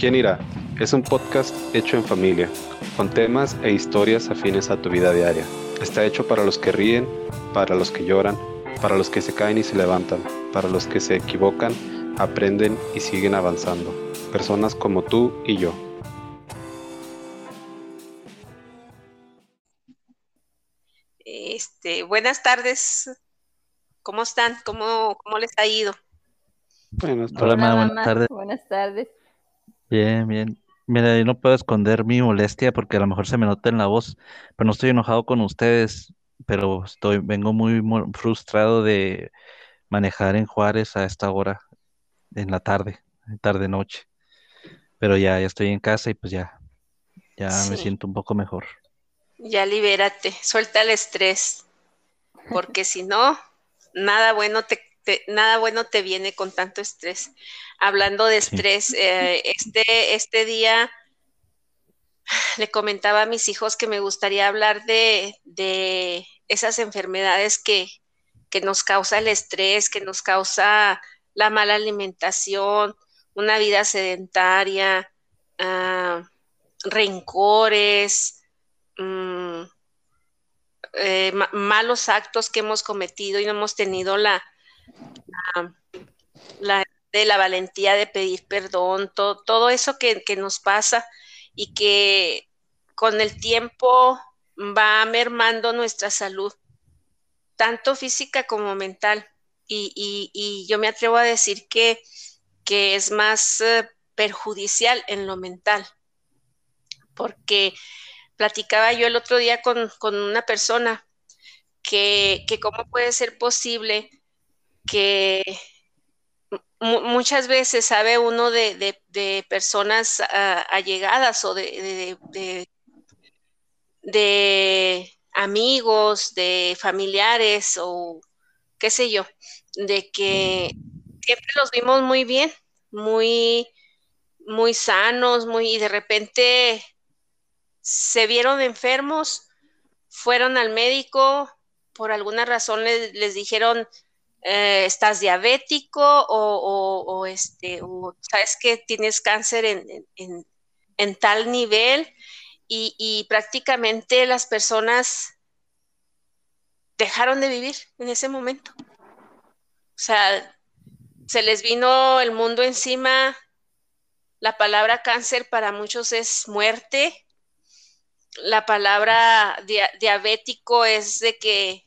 ¿Quién irá? Es un podcast hecho en familia, con temas e historias afines a tu vida diaria. Está hecho para los que ríen, para los que lloran, para los que se caen y se levantan, para los que se equivocan, aprenden y siguen avanzando. Personas como tú y yo. Este, buenas tardes. ¿Cómo están? ¿Cómo, cómo les ha ido? Buenas tardes. Hola, buenas tardes. Buenas tardes. Bien, bien. Mira, yo no puedo esconder mi molestia porque a lo mejor se me nota en la voz, pero no estoy enojado con ustedes, pero estoy, vengo muy mo- frustrado de manejar en Juárez a esta hora, en la tarde, tarde noche. Pero ya, ya estoy en casa y pues ya, ya me Sí. siento un poco mejor. Ya libérate, suelta el estrés, porque si no, nada bueno te, te- nada bueno te viene con tanto estrés. Hablando de Sí. estrés, eh, este, este día le comentaba a mis hijos que me gustaría hablar de, de esas enfermedades que, que nos causa el estrés, que nos causa la mala alimentación, una vida sedentaria, ah, rencores, mm, eh, ma- malos actos que hemos cometido y no hemos tenido la, la, de la valentía de pedir perdón, to- todo eso que, que nos pasa y que con el tiempo va mermando nuestra salud, tanto física como mental. Y, y- y yo me atrevo a decir que, que es más eh, perjudicial en lo mental, porque platicaba yo el otro día con, con una persona que, que cómo puede ser posible que mu- muchas veces sabe uno de, de- personas ah, allegadas o de, de- amigos, de familiares o qué sé yo, de que siempre los vimos muy bien, muy, muy sanos, muy, y de repente se vieron enfermos, fueron al médico, por alguna razón les dijeron, eh, estás diabético este, o sabes que tienes cáncer en, tal nivel y, prácticamente las personas dejaron de vivir en ese momento. O sea, se les vino el mundo encima. La palabra cáncer para muchos es muerte. La palabra dia- diabético es de que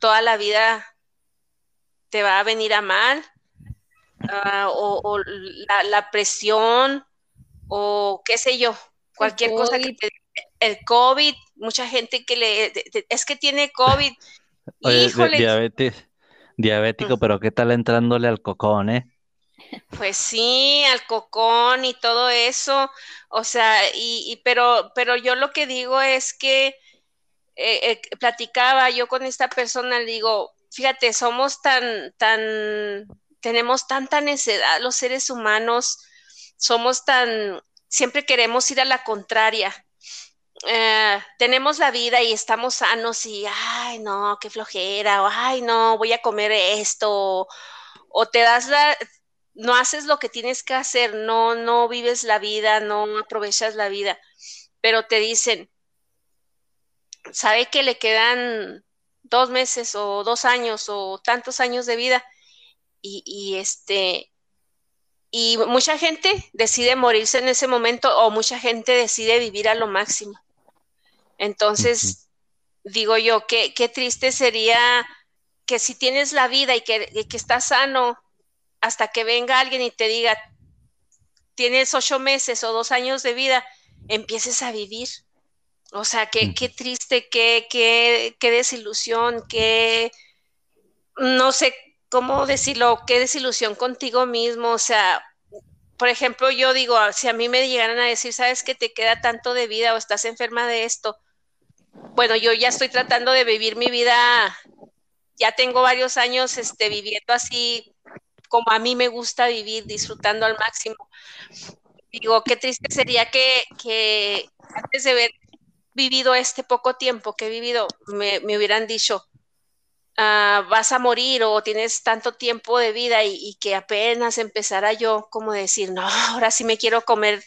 toda la vida te va a venir a mal, ah, o, o la, la presión, o qué sé yo, cualquier cosa que te el COVID, mucha gente que le de- de- es que tiene COVID, Oye, híjole, diabetes, diabético, Mm. pero ¿qué tal entrándole al cocón, eh? pues sí, al cocón y todo eso, o sea, y, y- pero, pero yo lo que digo es que eh, eh, platicaba yo con esta persona, le digo, fíjate, somos tan, tan, tenemos tanta necedad los seres humanos, somos tan, siempre queremos ir a la contraria. Eh, tenemos la vida y estamos sanos y, ay, no, qué flojera, o ay, no, voy a comer esto, o, o te das la, no haces lo que tienes que hacer, no, no vives la vida, no aprovechas la vida, pero te dicen, sabe que le quedan dos meses o dos años o tantos años de vida y, y este y mucha gente decide morirse en ese momento o mucha gente decide vivir a lo máximo. Entonces, digo yo, qué, qué triste sería que si tienes la vida y que, y que estás sano, hasta que venga alguien y te diga, tienes ocho meses o dos años de vida, empieces a vivir. O sea, qué, qué triste, qué, qué, qué desilusión, qué, no sé cómo decirlo, qué desilusión contigo mismo. O sea, por ejemplo, yo digo, si a mí me llegaran a decir, sabes que te queda tanto de vida o estás enferma de esto, bueno, yo ya estoy tratando de vivir mi vida, ya tengo varios años este, viviendo así como a mí me gusta vivir, disfrutando al máximo. Digo, qué triste sería que, que antes de haber vivido este poco tiempo que he vivido, me, me hubieran dicho, ah, vas a morir o tienes tanto tiempo de vida y, que apenas empezara yo como decir, no, ahora sí me quiero comer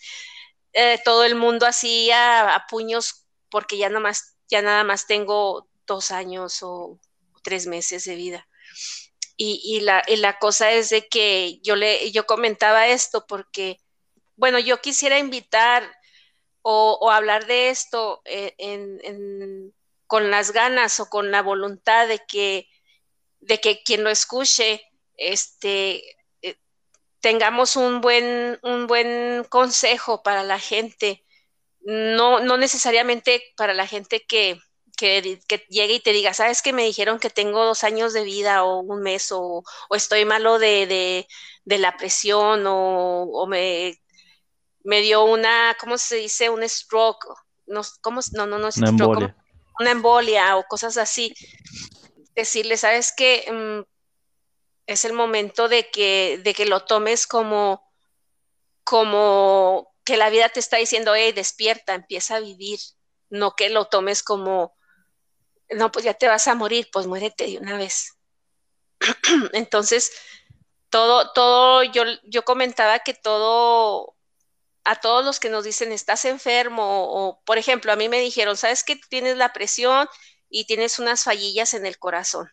eh, todo el mundo así a, puños porque ya, más, ya nada más tengo dos años o tres meses de vida. Y, la, cosa es de que yo le yo comentaba esto porque, bueno, yo quisiera invitar o, hablar de esto eh, con las ganas o con la voluntad de que, de que quien lo escuche, este, eh, tengamos un buen, un buen consejo para la gente, no, no necesariamente para la gente que, que, llegue y te diga, ¿sabes que me dijeron que tengo dos años de vida o un mes o, estoy malo de, la presión o, me, me, dio una, ¿cómo se dice? Un stroke. No, ¿cómo? no, no, no es una embolia. una embolia o cosas así. Decirle, ¿sabes qué? Mm, es el momento de que, de que lo tomes como, como que la vida te está diciendo, hey, despierta, empieza a vivir, no que lo tomes como, no, pues ya te vas a morir, pues muérete de una vez. Entonces, todo, todo, yo, yo comentaba que todo, a todos los que nos dicen, estás enfermo, o, por ejemplo, a mí me dijeron, ¿sabes que tienes la presión y tienes unas fallillas en el corazón?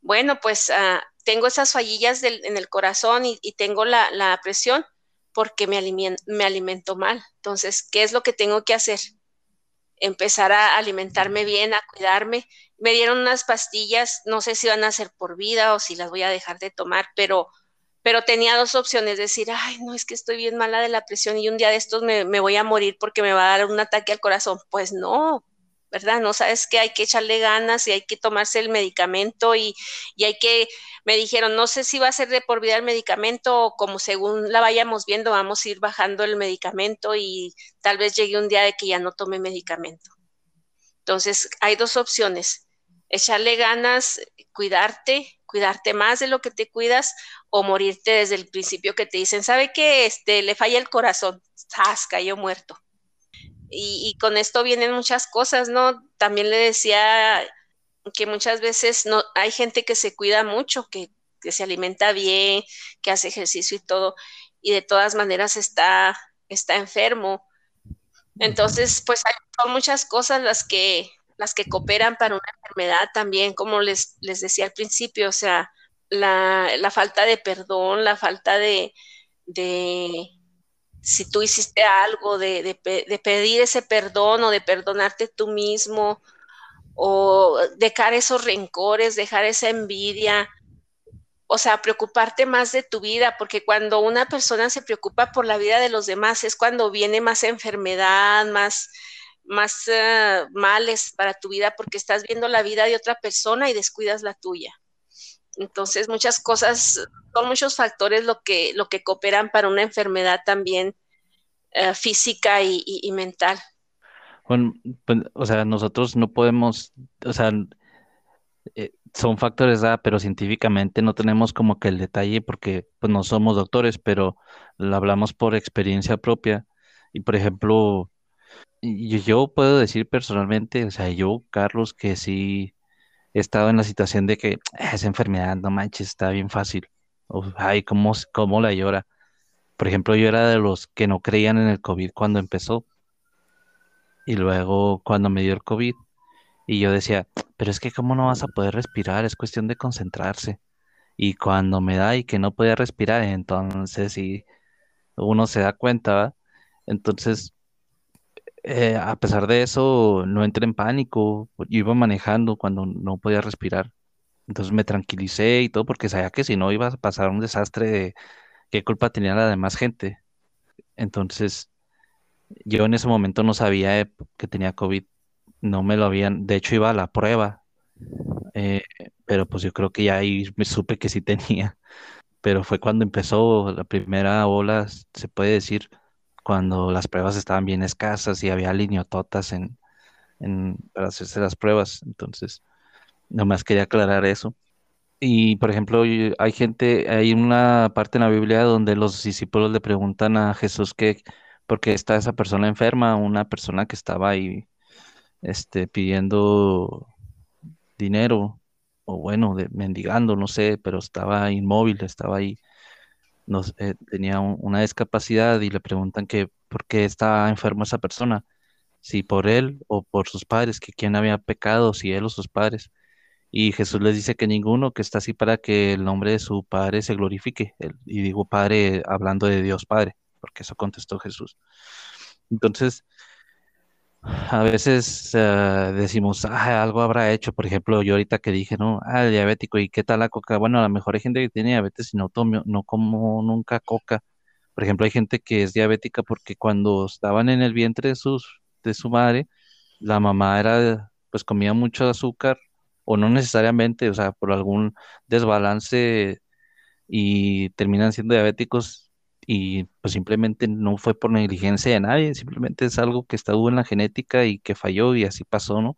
Bueno, pues ah, tengo esas fallillas en el corazón y, tengo la, presión porque me, me alimento mal. Entonces, ¿qué es lo que tengo que hacer? empezar a alimentarme bien, a cuidarme. Me dieron unas pastillas, no sé si van a ser por vida o si las voy a dejar de tomar, pero, pero tenía dos opciones, decir, ay, no, es que estoy bien mala de la presión y un día de estos me, me voy a morir porque me va a dar un ataque al corazón. Pues no, ¿verdad? No sabes que hay que echarle ganas y hay que tomarse el medicamento y, y, hay que, me dijeron, no sé si va a ser de por vida el medicamento o como según la vayamos viendo, vamos a ir bajando el medicamento y tal vez llegue un día de que ya no tome medicamento. Entonces, hay dos opciones, echarle ganas, cuidarte, cuidarte más de lo que te cuidas o morirte desde el principio que te dicen, ¿sabe qué? Este, le falla el corazón, ¡zas! cayó muerto y, con esto vienen muchas cosas, ¿no? También le decía que muchas veces no hay gente que se cuida mucho, que, se alimenta bien, que hace ejercicio y todo, y de todas maneras está, está enfermo. Entonces, pues hay son muchas cosas las que, las que cooperan para una enfermedad también, como les, les decía al principio, o sea, la, la falta de perdón, la falta de, de, si tú hiciste algo, de, pedir ese perdón o de perdonarte tú mismo, o dejar esos rencores, dejar esa envidia, o sea, preocuparte más de tu vida, porque cuando una persona se preocupa por la vida de los demás es cuando viene más enfermedad, más, más eh, males para tu vida, porque estás viendo la vida de otra persona y descuidas la tuya. Entonces, muchas cosas, son muchos factores lo que, lo que cooperan para una enfermedad también eh, física y, mental. Bueno, pues, o sea, nosotros no podemos, o sea, eh, son factores, pero científicamente no tenemos como que el detalle porque pues no somos doctores, pero lo hablamos por experiencia propia. Y por ejemplo, yo puedo decir personalmente, o sea, yo, Carlos, que sí he estado en la situación de que ah, esa enfermedad, no manches, está bien fácil. ay, ¿cómo, cómo la llora? Por ejemplo, yo era de los que no creían en el COVID cuando empezó. Y luego cuando me dio el COVID, y yo decía, pero es que cómo no vas a poder respirar, es cuestión de concentrarse. Y cuando me da y que no podía respirar, entonces sí, uno se da cuenta, Entonces, eh, a pesar de eso, no entré en pánico, yo iba manejando cuando no podía respirar. Entonces me tranquilicé y todo porque sabía que si no iba a pasar un desastre de qué culpa tenía la demás gente. Entonces, yo en ese momento no sabía eh, que tenía COVID, no me lo habían, de hecho iba a la prueba, eh, pero pues yo creo que ya ahí me supe que sí tenía, pero fue cuando empezó la primera ola, se puede decir, cuando las pruebas estaban bien escasas y había liniototas en, en, para hacerse las pruebas, entonces, nomás quería aclarar eso. Y por ejemplo, hay gente, hay una parte en la Biblia donde los discípulos le preguntan a Jesús que por qué está esa persona enferma, una persona que estaba ahí este, pidiendo dinero o bueno, mendigando, no sé, pero estaba inmóvil, estaba ahí, sé, tenía una discapacidad y le preguntan que por qué estaba enferma esa persona, si por él o por sus padres, que quién había pecado, si él o sus padres. Y Jesús les dice que ninguno, que está así para que el nombre de su Padre se glorifique. Y digo Padre hablando de Dios Padre, porque eso contestó Jesús. Entonces, a veces eh, decimos, ah, algo habrá hecho. Por ejemplo, yo ahorita que dije, no, ah, diabético, ¿y qué tal la coca? Bueno, a lo mejor hay gente que tiene diabetes y no, tomo, no como nunca coca. Por ejemplo, hay gente que es diabética porque cuando estaban en el vientre de, sus, de su madre, la mamá era, pues comía mucho azúcar o no necesariamente, o sea, por algún desbalance y terminan siendo diabéticos y pues simplemente no fue por negligencia de nadie, simplemente es algo que estuvo en la genética y que falló y así pasó, ¿no?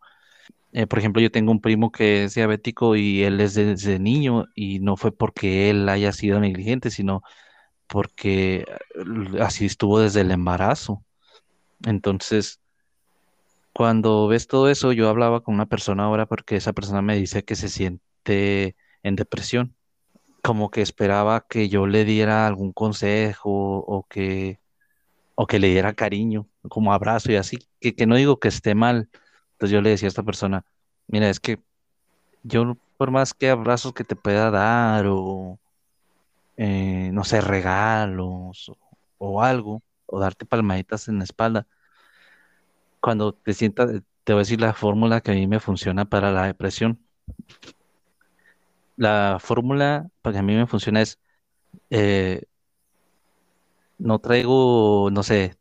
Eh, por ejemplo, yo tengo un primo que es diabético y él es desde niño y no fue porque él haya sido negligente, sino porque eh, así estuvo desde el embarazo. Entonces, cuando ves todo eso, yo hablaba con una persona ahora porque esa persona me dice que se siente en depresión, como que esperaba que yo le diera algún consejo o que, o que le diera cariño, como abrazo y así, que, que no digo que esté mal. Entonces yo le decía a esta persona, mira, es que yo por más que abrazos que te pueda dar o, eh, no sé, regalos o, o algo, o darte palmaditas en la espalda, cuando te sientas, te voy a decir la fórmula que a mí me funciona para la depresión. La fórmula para que a mí me funciona es, eh, no traigo, no sé,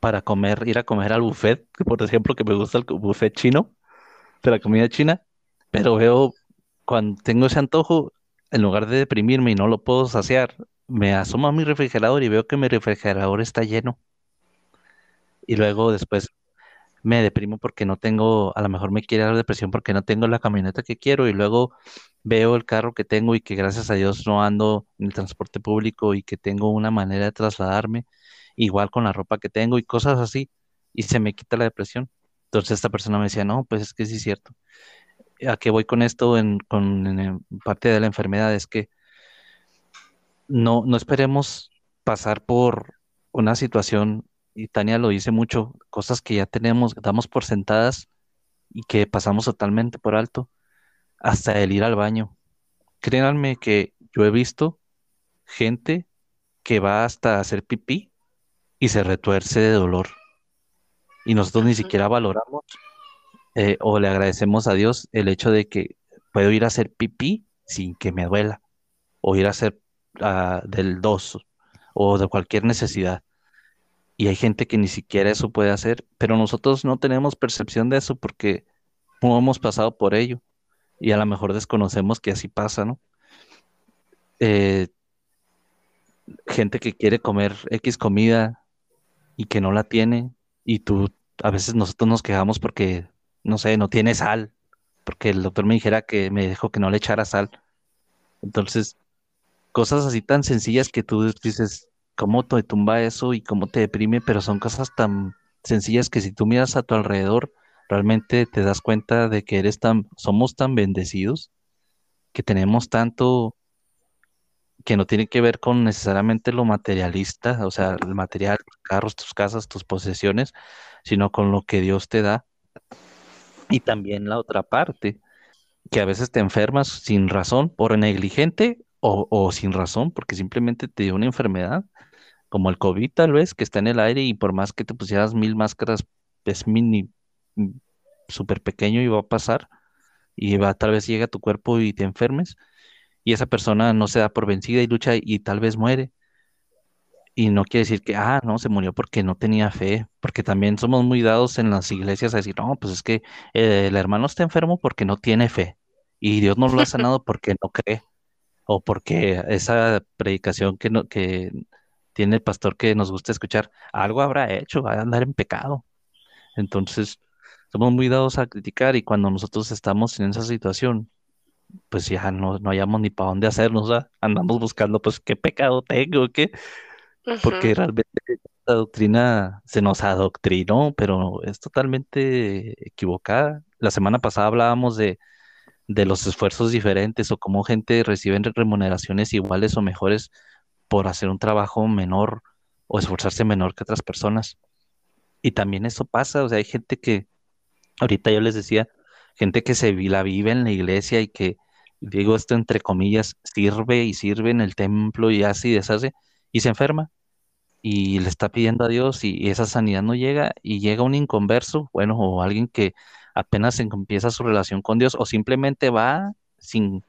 para comer, ir a comer al buffet, por ejemplo, que me gusta el buffet chino, de la comida china, pero veo, cuando tengo ese antojo, en lugar de deprimirme y no lo puedo saciar, me asomo a mi refrigerador y veo que mi refrigerador está lleno. Y luego después me deprimo porque no tengo, a lo mejor me quiere dar depresión porque no tengo la camioneta que quiero y luego veo el carro que tengo y que gracias a Dios no ando en el transporte público y que tengo una manera de trasladarme, igual con la ropa que tengo y cosas así, y se me quita la depresión. Entonces esta persona me decía, no, pues es que sí es cierto. ¿A qué voy con esto en, con en parte de la enfermedad? Es que no, no esperemos pasar por una situación y Tania lo dice mucho, cosas que ya tenemos, damos por sentadas y que pasamos totalmente por alto, hasta el ir al baño. Créanme que yo he visto gente que va hasta hacer pipí y se retuerce de dolor. Y nosotros ni siquiera valoramos eh, o le agradecemos a Dios el hecho de que puedo ir a hacer pipí sin que me duela, o ir a hacer ah, del dos o de cualquier necesidad y hay gente que ni siquiera eso puede hacer, pero nosotros no tenemos percepción de eso porque no hemos pasado por ello y a lo mejor desconocemos que así pasa, ¿no? Eh, gente que quiere comer X comida y que no la tiene y tú, a veces nosotros nos quejamos porque, no sé, no tiene sal, porque el doctor me dijera que me dijo que no le echara sal. Entonces, cosas así tan sencillas que tú dices, cómo te tumba eso y cómo te deprime, pero son cosas tan sencillas que si tú miras a tu alrededor, realmente te das cuenta de que eres tan, somos tan bendecidos, que tenemos tanto que no tiene que ver con necesariamente lo materialista, o sea, el material, carros, tus casas, tus posesiones, sino con lo que Dios te da. Y también la otra parte, que a veces te enfermas sin razón, por negligente o sin razón, porque simplemente te dio una enfermedad como el COVID tal vez, que está en el aire y por más que te pusieras mil máscaras, es mini, mm, súper pequeño y va a pasar y va, tal vez llega a tu cuerpo y te enfermes y esa persona no se da por vencida y lucha y tal vez muere. Y no quiere decir que, ah, no, se murió porque no tenía fe, porque también somos muy dados en las iglesias a decir, no, pues es que eh, el hermano está enfermo porque no tiene fe y Dios no lo ha sanado porque no cree o porque esa predicación que, no, que tiene el pastor que nos gusta escuchar, algo habrá hecho, va a andar en pecado. Entonces, somos muy dados a criticar y cuando nosotros estamos en esa situación, pues ya no, no hayamos ni para dónde hacernos, andamos buscando, pues, qué pecado tengo, qué, porque realmente la doctrina se nos adoctrinó, pero es totalmente equivocada. La semana pasada hablábamos de, de los esfuerzos diferentes o cómo gente recibe remuneraciones iguales o mejores por hacer un trabajo menor o esforzarse menor que otras personas. Y también eso pasa, o sea, hay gente que, ahorita yo les decía, gente que se la vive en la iglesia y que, digo esto entre comillas, sirve y sirve en el templo y así deshace y se enferma y le está pidiendo a Dios y, esa sanidad no llega y llega un inconverso, bueno, o alguien que apenas empieza su relación con Dios o simplemente va sin,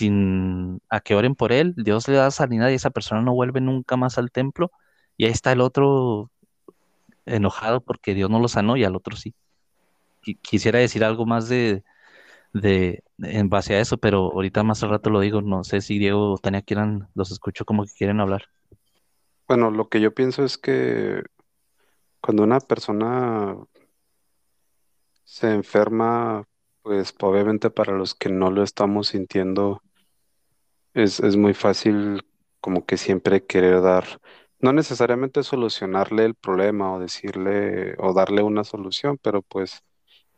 sin a que oren por él, Dios le da sanidad y esa persona no vuelve nunca más al templo y ahí está el otro enojado porque Dios no lo sanó y al otro sí. Quisiera decir algo más de, de en base a eso, pero ahorita más al rato lo digo, no sé si Diego o Tania quieran, los escucho como que quieren hablar. Bueno, lo que yo pienso es que cuando una persona se enferma, pues obviamente para los que no lo estamos sintiendo, es, es muy fácil como que siempre querer dar, no necesariamente solucionarle el problema o decirle o darle una solución, pero pues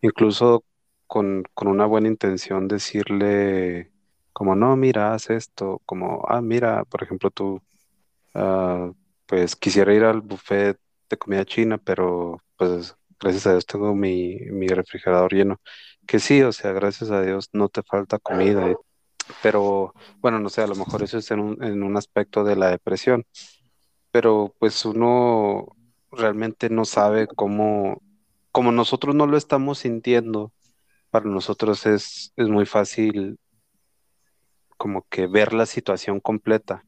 incluso con, con una buena intención decirle como, no, mira, haz esto, como, ah, mira, por ejemplo, tú, ah, pues quisiera ir al buffet de comida china, pero pues gracias a Dios tengo mi, mi refrigerador lleno. Que sí, o sea, gracias a Dios no te falta comida. Pero bueno, no sé, a lo mejor eso es en un, en un aspecto de la depresión. Pero pues uno realmente no sabe cómo, como nosotros no lo estamos sintiendo, para nosotros es, es muy fácil como que ver la situación completa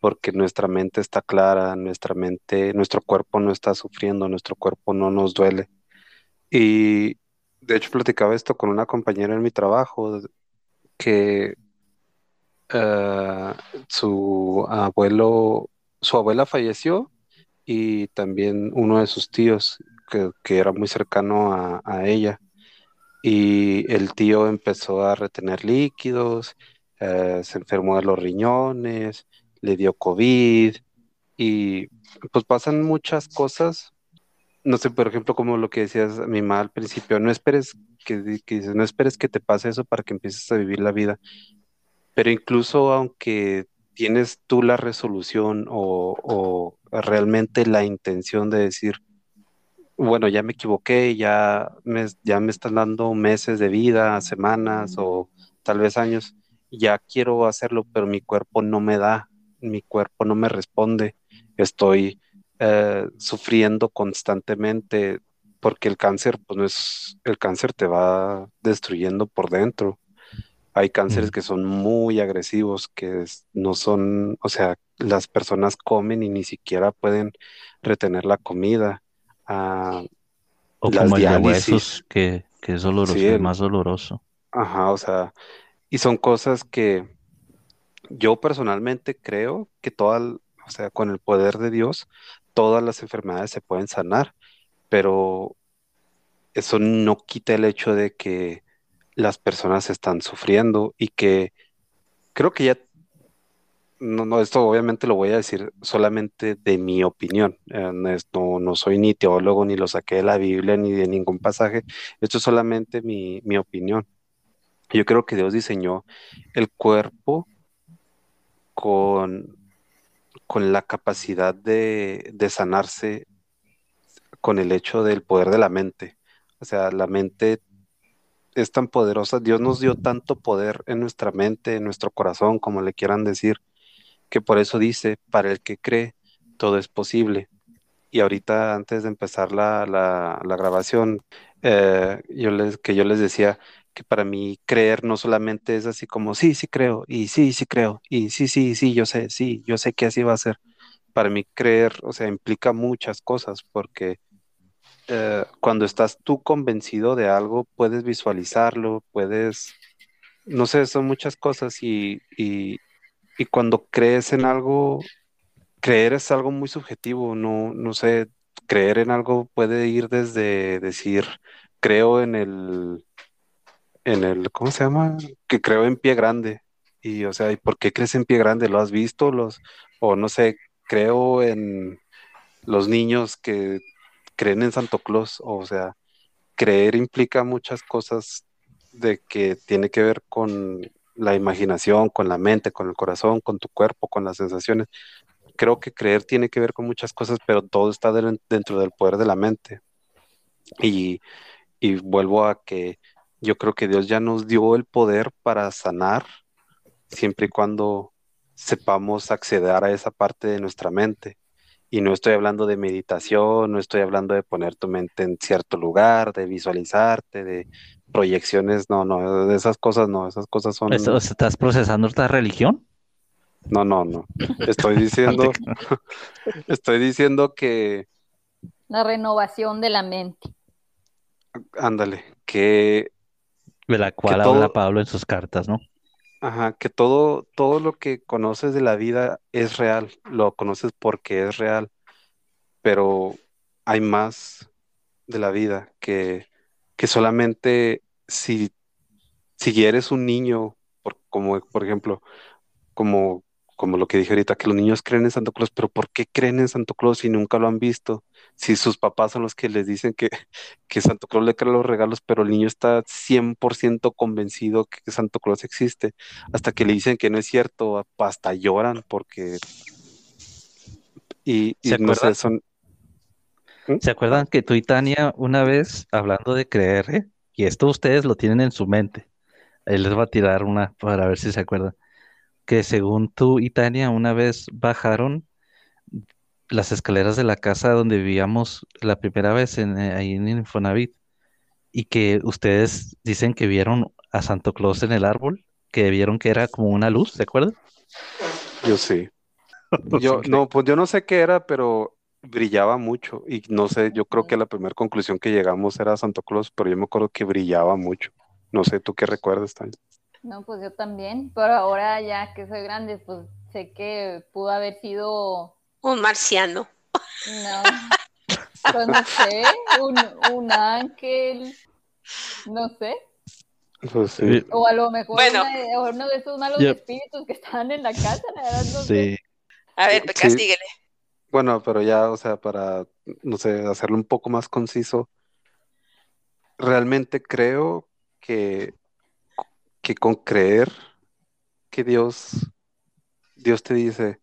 porque nuestra mente está clara, nuestra mente, nuestro cuerpo no está sufriendo, nuestro cuerpo no nos duele. Y de hecho platicaba esto con una compañera en mi trabajo, que eh, su abuelo, su abuela falleció y también uno de sus tíos, que, era muy cercano a, a, ella. Y el tío empezó a retener líquidos, eh, se enfermó de los riñones, le dio COVID y pues pasan muchas cosas. No sé, por ejemplo, como lo que decías mi mamá al principio, no esperes que, que no esperes que te pase eso para que empieces a vivir la vida. Pero incluso aunque tienes tú la resolución o, realmente la intención de decir, bueno, ya me equivoqué, ya me, ya me están dando meses de vida, semanas o tal vez años, ya quiero hacerlo, pero mi cuerpo no me da, mi cuerpo no me responde, estoy eh, sufriendo constantemente porque el cáncer, pues no es, el cáncer te va destruyendo por dentro. Hay cánceres que son muy agresivos, que no son, o sea, las personas comen y ni siquiera pueden retener la comida. Ah, o como el de huesos, que, es doloroso, es más doloroso. Ajá, o sea, y son cosas que, yo personalmente creo que todas, o sea, con el poder de Dios, todas las enfermedades se pueden sanar, pero eso no quita el hecho de que las personas están sufriendo y que creo que ya, no, no, esto obviamente lo voy a decir solamente de mi opinión, no, no, soy ni teólogo, ni lo saqué de la Biblia, ni de ningún pasaje, esto es solamente mi, mi opinión. Yo creo que Dios diseñó el cuerpo con, con la capacidad de, sanarse con el hecho del poder de la mente. O sea, la mente es tan poderosa, Dios nos dio tanto poder en nuestra mente, en nuestro corazón, como le quieran decir, que por eso dice, para el que cree, todo es posible. Y ahorita, antes de empezar la, grabación, eh, yo les, que yo les decía, que para mí creer no solamente es así como, sí, sí creo, y sí, sí creo, y sí, sí, sí, yo sé, sí, yo sé que así va a ser. Para mí creer, o sea, implica muchas cosas, porque eh, cuando estás tú convencido de algo, puedes visualizarlo, puedes, no sé, son muchas cosas y, y, y cuando crees en algo, creer es algo muy subjetivo, no, no sé, creer en algo puede ir desde decir, creo en el en el, ¿cómo se llama? Que creo en pie grande. Y, o sea, ¿y por qué crees en pie grande? ¿Lo has visto? Los, o no sé, creo en los niños que creen en Santo Claus. O sea, creer implica muchas cosas de que tiene que ver con la imaginación, con la mente, con el corazón, con tu cuerpo, con las sensaciones. Creo que creer tiene que ver con muchas cosas, pero todo está dentro del poder de la mente. Y, y vuelvo a que yo creo que Dios ya nos dio el poder para sanar siempre y cuando sepamos acceder a esa parte de nuestra mente. Y no estoy hablando de meditación, no estoy hablando de poner tu mente en cierto lugar, de visualizarte, de proyecciones, no, no, de esas cosas no, esas cosas son... ¿Estás procesando esta religión? No, no, no. Estoy diciendo, estoy diciendo que... La renovación de la mente. Ándale, que... De la cual habla Pablo en sus cartas, ¿no? Ajá, que todo, todo lo que conoces de la vida es real, lo conoces porque es real, pero hay más de la vida que, que solamente si, si eres un niño, por, como por ejemplo, como como lo que dije ahorita, que los niños creen en Santo Claus, pero ¿por qué creen en Santo Claus si nunca lo han visto? Si sus papás son los que les dicen que, que Santo Claus le crea los regalos, pero el niño está 100% convencido que Santo Claus existe, hasta que le dicen que no es cierto, hasta lloran porque... Y, ¿Se no sé, son... ¿Mm? ¿Se acuerdan que tú y Tania una vez hablando de creer, eh? y esto ustedes lo tienen en su mente? Él les va a tirar una para ver si se acuerdan que según tú y Tania una vez bajaron las escaleras de la casa donde vivíamos la primera vez en, eh, ahí en Infonavit y que ustedes dicen que vieron a Santo Claus en el árbol, que vieron que era como una luz, ¿de acuerdo? Yo sí. Yo no, pues yo no sé qué era, pero brillaba mucho y no sé, yo creo que la primera conclusión que llegamos era Santo Claus, pero yo me acuerdo que brillaba mucho. No sé, ¿tú qué recuerdas, Tania? No, pues yo también, pero ahora ya que soy grande, pues sé que pudo haber sido... Un marciano. No, pues no sé, un, ángel, no sé. Pues o a lo mejor uno de esos malos espíritus que están en la casa, la verdad no sí. sé. A ver, castíguele. Bueno, pero ya, o sea, para, no sé, hacerlo un poco más conciso, realmente creo que que con creer que Dios, Dios te dice,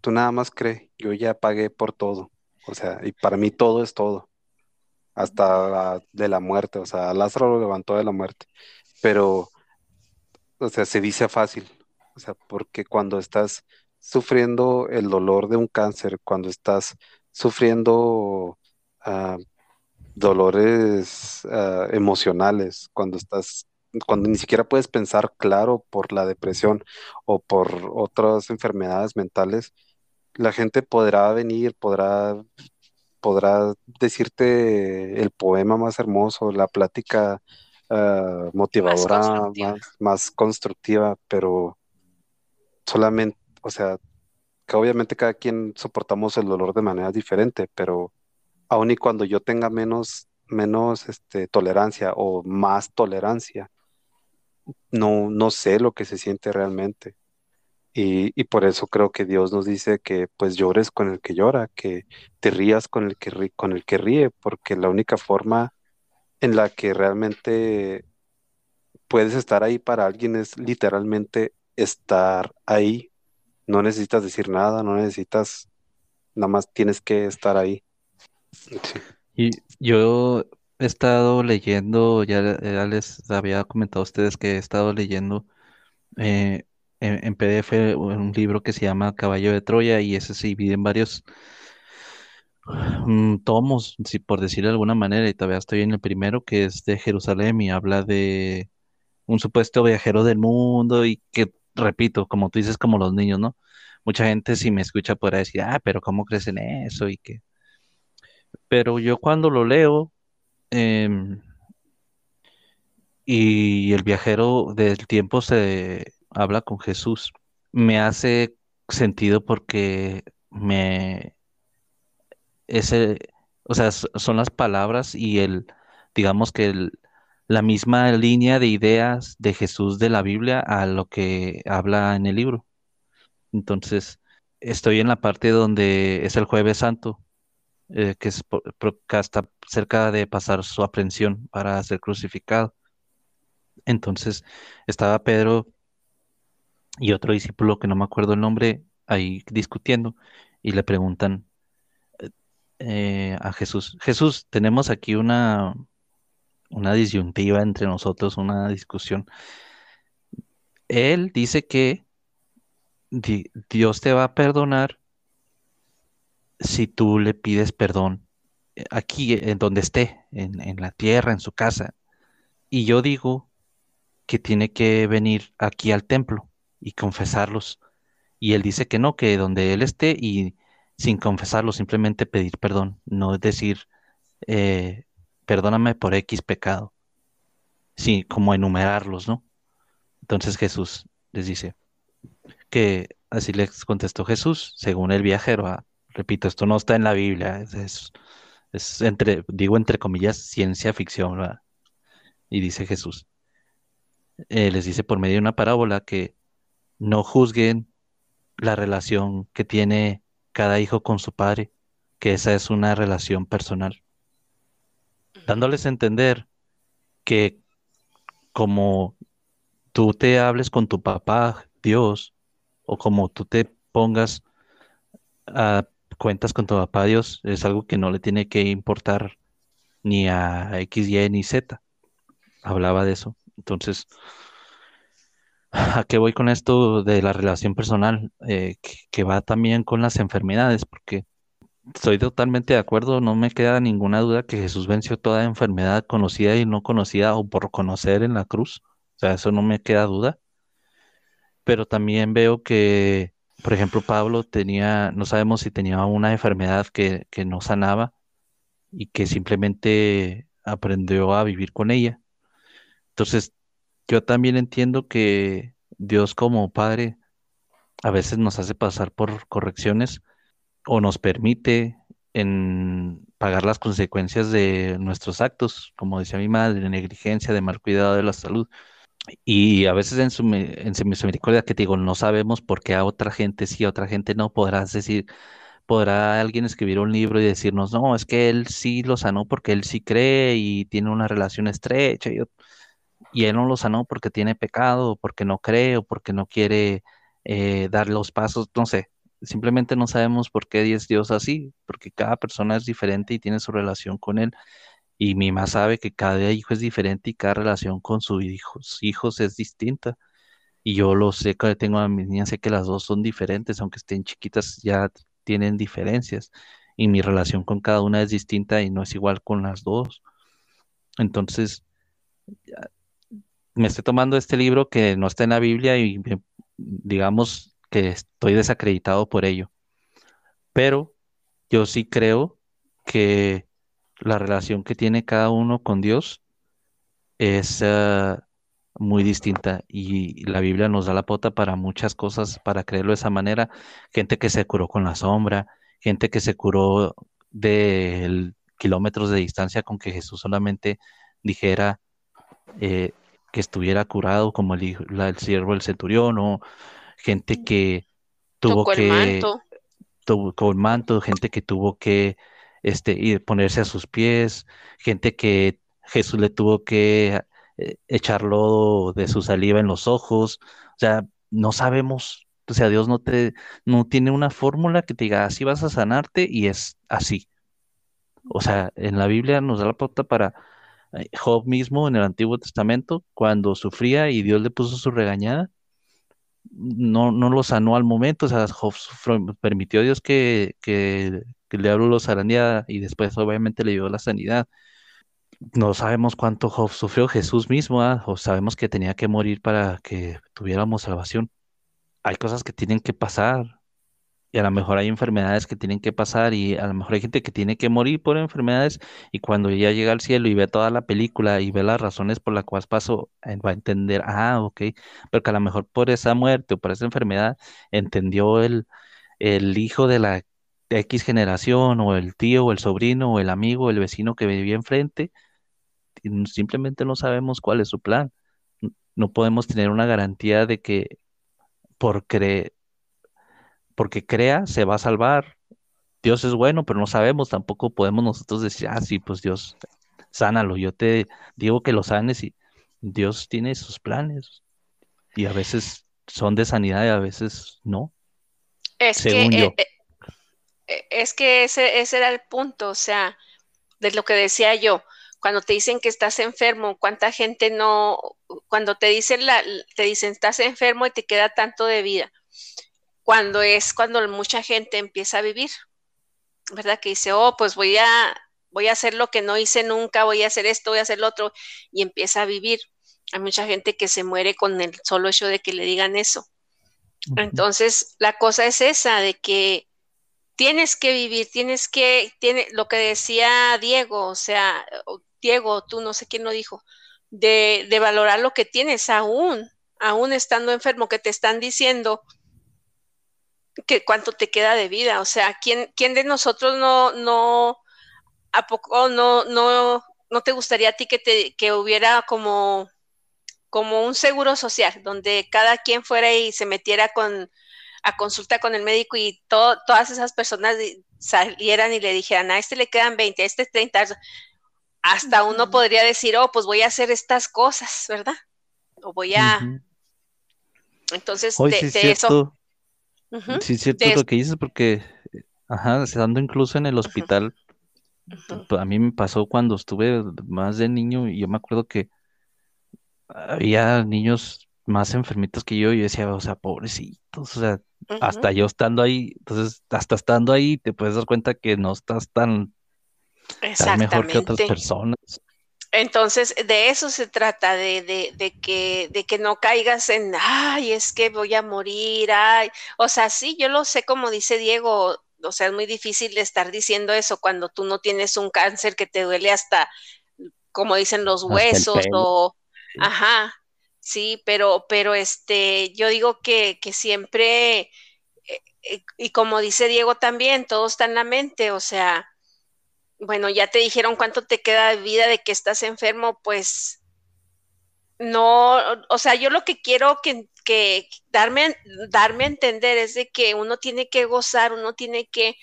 tú nada más cree, yo ya pagué por todo. O sea, y para mí todo es todo. Hasta de la muerte. O sea, Lázaro lo levantó de la muerte. Pero, o sea, se dice fácil. O sea, porque cuando estás sufriendo el dolor de un cáncer, cuando estás sufriendo ah, dolores ah, emocionales, cuando estás cuando ni siquiera puedes pensar claro por la depresión o por otras enfermedades mentales, la gente podrá venir, podrá, podrá decirte el poema más hermoso, la plática ah, motivadora, más constructiva. pero solamente, o sea, que obviamente cada quien soportamos el dolor de manera diferente, pero aun y cuando yo tenga menos menos este, tolerancia o más tolerancia, no, no sé lo que se siente realmente. Y, por eso creo que Dios nos dice que pues llores con el que llora, que te rías con el que, con el que ríe, porque la única forma en la que realmente puedes estar ahí para alguien es literalmente estar ahí. No necesitas decir nada, no necesitas, nada más tienes que estar ahí. Y yo he estado leyendo, ya, les había comentado a ustedes que he estado leyendo eh, en, PDF un libro que se llama Caballo de Troya y ese se divide en varios mm, tomos, si por decirlo de alguna manera, y todavía estoy en el primero que es de Jerusalén y habla de un supuesto viajero del mundo y que, repito, como tú dices, como los niños, ¿no? Mucha gente si me escucha podrá decir, ah, pero ¿cómo crees en eso? Y que... Pero yo cuando lo leo, Em, y el viajero del tiempo se habla con Jesús. Me hace sentido porque me ese, o sea, son las palabras y el, digamos que la misma línea de ideas de Jesús de la Biblia a lo que habla en el libro. Entonces, estoy en la parte donde es el jueves santo eh, que, es, está cerca de pasar su aprehensión para ser crucificado. Entonces estaba Pedro y otro discípulo que no me acuerdo el nombre ahí discutiendo y le preguntan eh, a Jesús, Jesús, tenemos aquí una, una disyuntiva entre nosotros, una discusión. Él dice que Dios te va a perdonar si tú le pides perdón eh, aquí, en donde esté, en, en la tierra, en su casa. Y yo digo que tiene que venir aquí al templo y confesarlos. Y él dice que no, que donde él esté y sin confesarlo, simplemente pedir perdón, no es decir, eh, perdóname por X pecado, sí, como enumerarlos, ¿no? Entonces Jesús les dice que así les contestó Jesús, según el viajero, ah, repito, esto no está en la Biblia, es, es, entre, digo entre comillas, ciencia ficción, ¿verdad? Y dice Jesús, eh, les dice por medio de una parábola que no juzguen la relación que tiene cada hijo con su padre, que esa es una relación personal. Dándoles a entender que como tú te hables con tu papá, Dios, o como tú te pongas a cuentas con tu papá, Dios, es algo que no le tiene que importar ni a X, Y, ni Z. Hablaba de eso. Entonces, ¿A qué voy con esto de la relación personal? Eh, que, va también con las enfermedades, porque estoy totalmente de acuerdo, no me queda ninguna duda que Jesús venció toda enfermedad conocida y no conocida o por conocer en la cruz. O sea, eso no me queda duda. Pero también veo que, por ejemplo, Pablo tenía, no sabemos si tenía una enfermedad que, que no sanaba y que simplemente aprendió a vivir con ella. Entonces, yo también entiendo que Dios como Padre a veces nos hace pasar por correcciones o nos permite en pagar las consecuencias de nuestros actos, como decía mi madre, de negligencia, de mal cuidado de la salud. Y a veces en su, en su misericordia que te digo, no sabemos por qué a otra gente sí, a otra gente no, podrás decir, podrá alguien escribir un libro y decirnos, no, es que él sí lo sanó porque él sí cree y tiene una relación estrecha. Y él no lo sanó porque tiene pecado, o porque no cree, o porque no quiere eh, dar los pasos, no sé, simplemente no sabemos por qué es Dios así, porque cada persona es diferente y tiene su relación con él. Y mi mamá sabe que cada hijo es diferente y cada relación con sus hijos, hijos es distinta. Y yo lo sé, que tengo a mis niñas, sé que las dos son diferentes, aunque estén chiquitas, ya tienen diferencias. Y mi relación con cada una es distinta y no es igual con las dos. Entonces, me estoy tomando este libro que no está en la Biblia y digamos que estoy desacreditado por ello. Pero yo sí creo que la relación que tiene cada uno con Dios es ah, muy distinta y la Biblia nos da la pota para muchas cosas, para creerlo de esa manera. Gente que se curó con la sombra, gente que se curó de kilómetros de distancia con que Jesús solamente dijera, eh, que estuviera curado como el, el siervo del centurión o gente que tuvo que... manto. Tuvo, con manto, gente que tuvo que este, ir, ponerse a sus pies, gente que Jesús le tuvo que eh, echar lodo de su saliva en los ojos. O sea, no sabemos, o sea, Dios no te, no tiene una fórmula que te diga así vas a sanarte y es así. O sea, en la Biblia nos da la pauta para eh, Job mismo en el Antiguo Testamento, cuando sufría y Dios le puso su regañada, no, no lo sanó al momento, o sea, Job permitió a Dios que, que, que, el diablo lo zarandeara y después obviamente le dio la sanidad. No sabemos cuánto sufrió, Jesús mismo, ¿ah? o sabemos que tenía que morir para que tuviéramos salvación. Hay cosas que tienen que pasar, y a lo mejor hay enfermedades que tienen que pasar y a lo mejor hay gente que tiene que morir por enfermedades y cuando ya llega al cielo y ve toda la película y ve las razones por las cuales pasó, eh, va a entender, ah, ok, pero que a lo mejor por esa muerte o por esa enfermedad entendió el, el hijo de la X generación o el tío o el sobrino o el amigo o el vecino que vivía enfrente, simplemente no sabemos cuál es su plan. No podemos tener una garantía de que por creer porque crea, se va a salvar. Dios es bueno, pero no sabemos, tampoco podemos nosotros decir, ah, sí, pues Dios, sánalo, yo te digo que lo sanes y Dios tiene sus planes y a veces son de sanidad y a veces no. Es según que, yo. eh, es que ese, ese era el punto, o sea, de lo que decía yo. Cuando te dicen que estás enfermo, ¿cuánta gente no, cuando te dicen la, te dicen estás enfermo y te queda tanto de vida? Cuando es cuando mucha gente empieza a vivir, ¿verdad? Que dice, oh, pues voy a, voy a hacer lo que no hice nunca, voy a hacer esto, voy a hacer lo otro, y empieza a vivir. Hay mucha gente que se muere con el solo hecho de que le digan eso. Entonces, la cosa es esa, de que tienes que vivir, tienes que, tiene lo que decía Diego, o sea, Diego, tú no sé quién lo dijo, de, de valorar lo que tienes aún, aún estando enfermo, que te están diciendo que cuánto te queda de vida, o sea, ¿quién, quién de nosotros no, no, a poco no, no, no te gustaría a ti que te, que hubiera como, como un seguro social, donde cada quien fuera y se metiera con, a consulta con el médico y to- todas esas personas salieran y le dijeran, a este le quedan 20, a este 30, hasta uno podría decir, oh, pues voy a hacer estas cosas, ¿verdad? O voy a, entonces, Hoy de, sí es de eso, ujú, sí es cierto de lo que dices porque, ajá, estando incluso en el hospital, a mí me pasó cuando estuve más de niño y yo me acuerdo que había niños más enfermitos que yo y yo decía, o sea, pobrecitos, o sea, hasta yo estando ahí, entonces, hasta estando ahí te puedes dar cuenta que no estás tan, tan mejor que otras personas. Entonces, de eso se trata, de, de, de que, de que no caigas en, ay, es que voy a morir, ay. O sea, sí, yo lo sé, como dice Diego, o sea, es muy difícil estar diciendo eso cuando tú no tienes un cáncer que te duele hasta, como dicen, los Hasta huesos o, ajá, sí, pero, pero este, yo digo que, que siempre, eh, eh, y como dice Diego también, todo está en la mente, o sea, bueno, ya te dijeron cuánto te queda de vida de que estás enfermo, pues no, o sea, yo lo que quiero que, que darme, darme a entender es de que uno tiene que gozar, uno tiene que,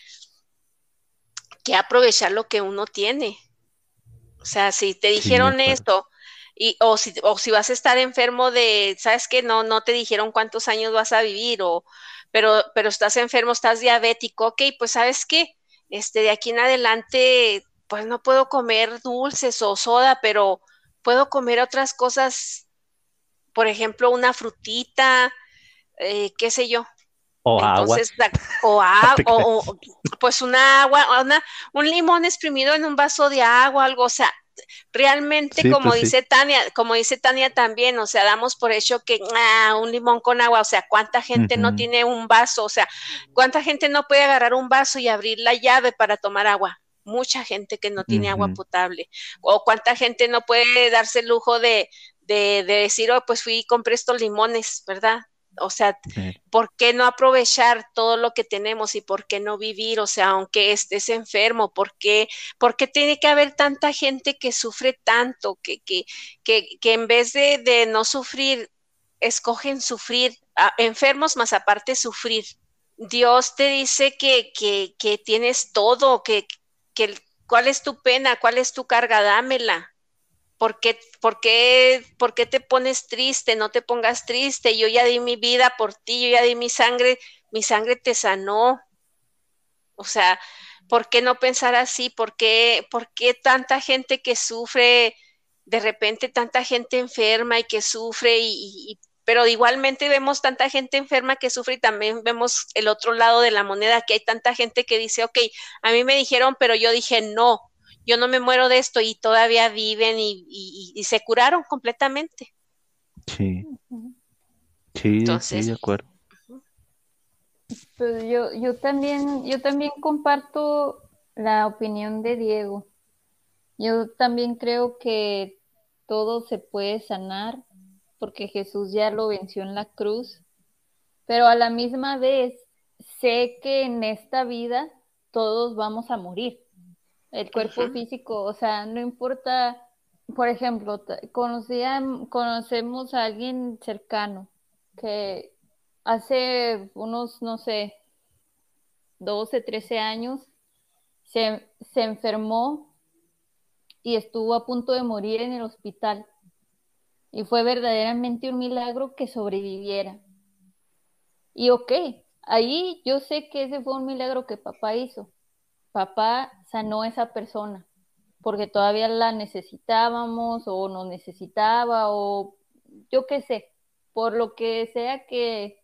que aprovechar lo que uno tiene. O sea, si te Sí, dijeron acuerdo. esto, y, o, si, o si vas a estar enfermo de, sabes que no, no te dijeron cuántos años vas a vivir, o, pero, pero estás enfermo, estás diabético, ok, pues sabes que este, de aquí en adelante, pues no puedo comer dulces o soda, pero puedo comer otras cosas, por ejemplo, una frutita, eh, qué sé yo. O agua. La- o, a- o- o- pues una agua, una- un limón exprimido en un vaso de agua, algo, o sea, realmente Sí, como pues sí. dice Tania, como dice Tania también, o sea, damos por hecho que ah, un limón con agua, o sea, cuánta gente no tiene un vaso, o sea, cuánta gente no puede agarrar un vaso y abrir la llave para tomar agua. Mucha gente que no tiene agua potable. O cuánta gente no puede darse el lujo de, de, de decir, oh, pues fui y compré estos limones, ¿verdad? O sea. ¿por qué no aprovechar todo lo que tenemos y por qué no vivir? O sea, aunque estés enfermo, ¿por qué, por qué tiene que haber tanta gente que sufre tanto, que, que, que, que en vez de, de no sufrir, escogen sufrir, ah, enfermos más aparte sufrir? Dios te dice que, que, que tienes todo, que, que cuál es tu pena, cuál es tu carga, dámela. ¿Por qué, por, qué, ¿Por qué te pones triste? No te pongas triste. Yo ya di mi vida por ti, yo ya di mi sangre, mi sangre te sanó. O sea, ¿por qué no pensar así? ¿Por qué, por qué tanta gente que sufre, de repente tanta gente enferma y que sufre y, pero igualmente vemos tanta gente enferma que sufre y también vemos el otro lado de la moneda, que hay tanta gente que dice, ok, a mí me dijeron, pero yo dije, no, yo no me muero de esto y todavía viven y, y, y se curaron completamente. Sí, sí, sí, Entonces, de acuerdo. Pues yo, yo también, yo también comparto la opinión de Diego. Yo también creo que todo se puede sanar porque Jesús ya lo venció en la cruz, pero a la misma vez sé que en esta vida todos vamos a morir. El cuerpo físico, o sea, no importa, por ejemplo, conocía, conocemos a alguien cercano que hace unos, no sé, 12, 13 años se, se enfermó y estuvo a punto de morir en el hospital. y fue verdaderamente un milagro que sobreviviera. Y ok, ahí yo sé que ese fue un milagro que papá hizo. Papá sanó esa persona porque todavía la necesitábamos o nos necesitaba o yo qué sé, por lo que sea que